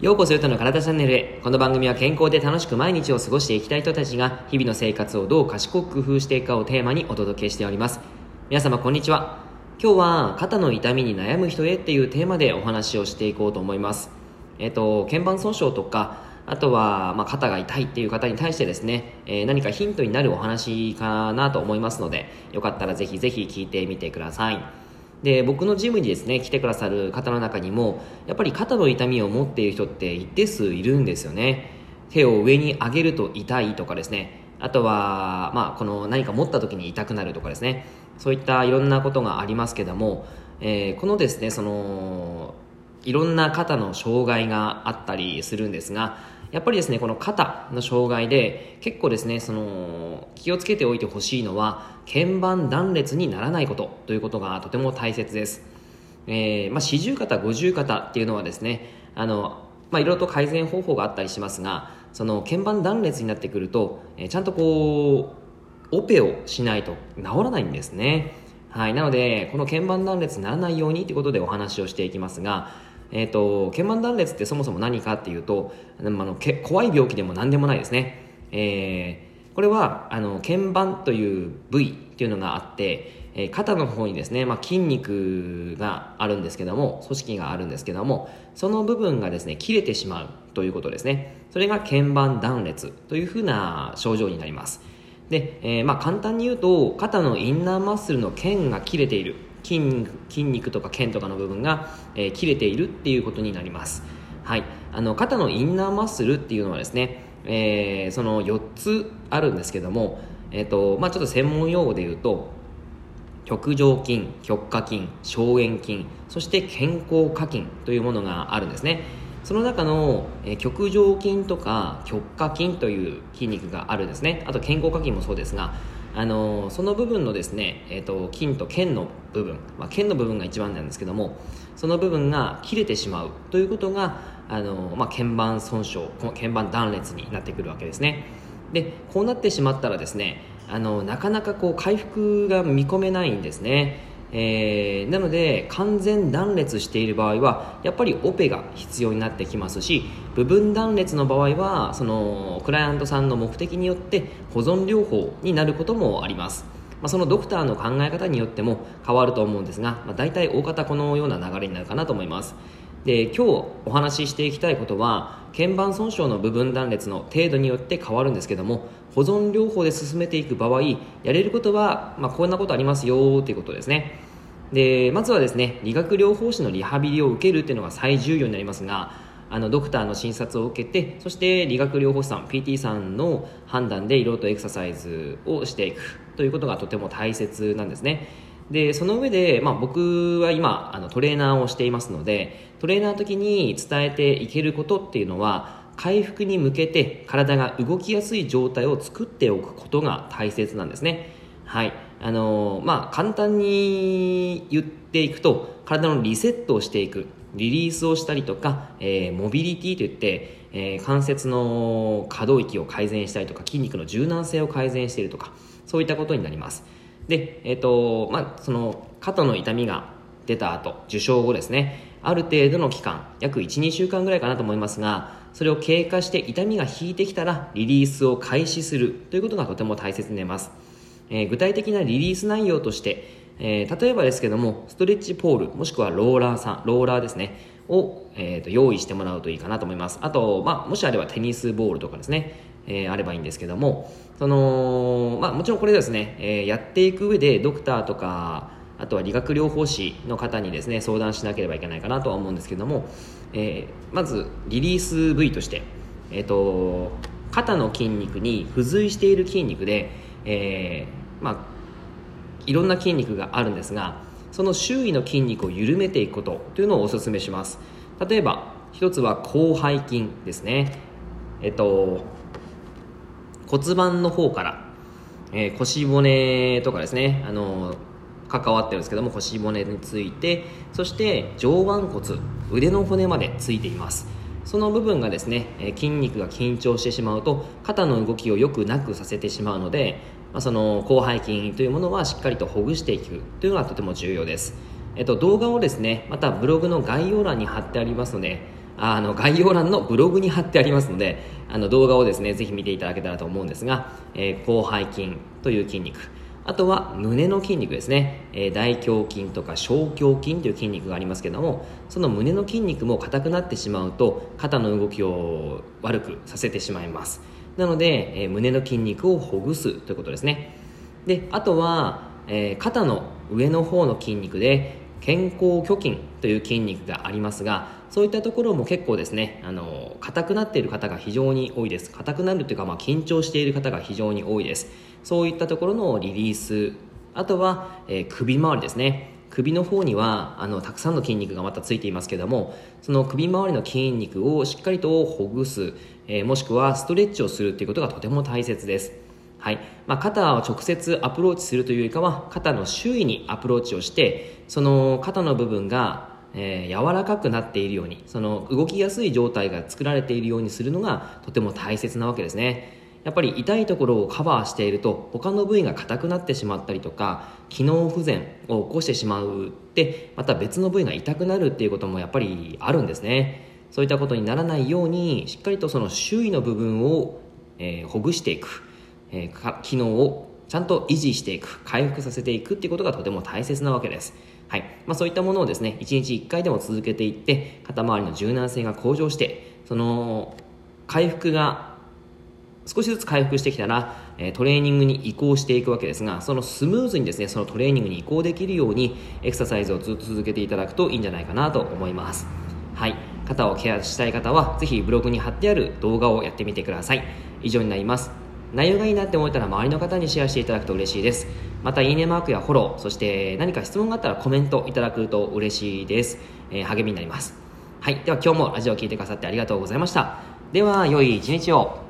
ようこそヨタの体チャンネルへ。この番組は健康で楽しく毎日を過ごしていきたい人たちが日々の生活をどう賢く工夫していくかをテーマにお届けしております。皆様こんにちは。今日は肩の痛みに悩む人へっていうテーマでお話をしていこうと思います。えっと、鍵盤損傷とか、あとは、まあ、肩が痛いっていう方に対してですね、えー、何かヒントになるお話かなと思いますので、よかったらぜひぜひ聞いてみてください。で僕のジムにですね来てくださる方の中にもやっぱり肩の痛みを持っている人って一定数いるんですよね。手を上に上げると痛いとかですね。あとは、まあ、この何か持った時に痛くなるとかですね。そういったいろんなことがありますけども、えー、このですねそのいろんな肩の障害があったりするんですがやっぱりですねこの肩の障害で結構ですねその気をつけておいてほしいのは鍵盤断裂にならないことということがとても大切です、えー、まあ、四十肩五十肩っていうのはですねあのまあ、いろいろと改善方法があったりしますがその鍵盤断裂になってくると、えー、ちゃんとこうオペをしないと治らないんですね。はいなのでこの鍵盤断裂にならないようにということでお話をしていきますがえーと、鍵盤断裂ってそもそも何かっていうとあのけ怖い病気でも何でもないですね、えー、これはあの鍵盤という部位っていうのがあって、えー、肩の方にですね、まあ、筋肉があるんですけども組織があるんですけどもその部分がですね切れてしまうということですね。それが鍵盤断裂というふうな症状になります。で、えー、まあ、簡単に言うと肩のインナーマッスルの腱が切れている。筋筋肉とか腱とかの部分が、えー、切れているっていうことになります、はい、あの肩のインナーマッスルっていうのはですね、えー、その4つあるんですけども、えーとまあ、ちょっと専門用語で言うと極上筋、極下筋、小円筋、そして健康下筋というものがあるんですね。その中の、えー、極上筋とか極下筋という筋肉があるんですね。あと健康下筋もそうですが、あのその部分のですね、えーと、筋と腱の部分、まあ、腱の部分が一番なんですけどもその部分が切れてしまうということがあの、まあ、鍵盤損傷鍵盤断裂になってくるわけですねでこうなってしまったらですねあのなかなかこう回復が見込めないんですねえー、なので完全断裂している場合はやっぱりオペが必要になってきますし部分断裂の場合はそのクライアントさんの目的によって保存療法になることもあります、まあ、そのドクターの考え方によっても変わると思うんですが、まあ、大体大方このような流れになるかなと思います。で今日お話ししていきたいことは鍵盤損傷の部分断裂の程度によって変わるんですけども保存療法で進めていく場合やれることは、まあ、こんなことありますよということですね。でまずはですね理学療法士のリハビリを受けるっていうのが最重要になりますがあのドクターの診察を受けてそして理学療法士さん PT さんの判断でいろいろとエクササイズをしていくということがとても大切なんですね。でその上で、まあ、僕は今あのトレーナーをしていますのでトレーナーの時に伝えていけることっていうのは回復に向けて体が動きやすい状態を作っておくことが大切なんですね。はい。あのまあ簡単に言っていくと体のリセットをしていくリリースをしたりとか、えー、モビリティといって、えー、関節の可動域を改善したりとか筋肉の柔軟性を改善しているとかそういったことになります。で、えーとまあ、その肩の痛みが出た後受傷後ですね。ある程度の期間約12週間ぐらいかなと思いますがそれを経過して痛みが引いてきたらリリースを開始するということがとても大切になります。えー、具体的なリリース内容として、えー、例えばですけどもストレッチポールもしくはローラーさんローラーですねを、えーと、用意してもらうといいかなと思います。あと、まあ、もしあればテニスボールとかですね、えー、あればいいんですけどもその、まあ、もちろんこれですね、え、やっていく上でドクターとかあとは理学療法士の方にですね相談しなければいけないかなとは思うんですけども、えー、まずリリース部位として、えーと肩の筋肉に付随している筋肉でえー、まあ、いろんな筋肉があるんですがその周囲の筋肉を緩めていくことというのをお勧めします。例えば一つは広背筋ですね。えっと骨盤の方から、えー、腰骨とかですねあの関わってるんですけども腰骨についてそして上腕骨腕の骨までついています。その部分がですね筋肉が緊張してしまうと肩の動きをよくなくさせてしまうのでまあ、その広背筋というものはしっかりとほぐしていくというのがとても重要です、えっと、動画をですねまたブログの概要欄に貼ってありますのであの概要欄のブログに貼ってありますのであの動画をですねぜひ見ていただけたらと思うんですが、えー、広背筋という筋肉。あとは胸の筋肉ですね、えー、大胸筋とか小胸筋という筋肉がありますけどもその胸の筋肉も硬くなってしまうと肩の動きを悪くさせてしまいます。なので、えー、胸の筋肉をほぐすということですね。であとは、えー、肩の上の方の筋肉で健康胸筋という筋肉がありますがそういったところも結構ですねあの硬くなっている方が非常に多いです。硬くなるというか、まあ、緊張している方が非常に多いです。そういったところのリリース。あとは、えー、首周りですね。首の方にはあのたくさんの筋肉がまたついていますけどもその首周りの筋肉をしっかりとほぐす、えー、もしくはストレッチをするということがとても大切です。はい。まあ、肩を直接アプローチするというよりかは肩の周囲にアプローチをしてその肩の部分がえー、柔らかくなっているようにその動きやすい状態が作られているようにするのがとても大切なわけですね。やっぱり痛いところをカバーしていると他の部位が硬くなってしまったりとか機能不全を起こしてしまうってまた別の部位が痛くなるっていうこともやっぱりあるんですね。そういったことにならないようにしっかりとその周囲の部分を、えー、ほぐしていく、えー、機能をちゃんと維持していく回復させていくっていうことがとても大切なわけです。はい。まあ、そういったものをですね1日1回でも続けていって肩周りの柔軟性が向上してその回復が少しずつ回復してきたら、トレーニングに移行していくわけですがそのスムーズにですねそのトレーニングに移行できるようにエクササイズをずっと続けていただくといいんじゃないかなと思います。はい。肩をケアしたい方はぜひブログに貼ってある動画をやってみてください。以上になります。内容がいいなって思ったら周りの方にシェアしていただくと嬉しいです。またいいねマークやフォローそして何か質問があったらコメントいただくと嬉しいです、えー、励みになります。はい。では今日もラジオを聴いてくださってありがとうございました。では良い一日を。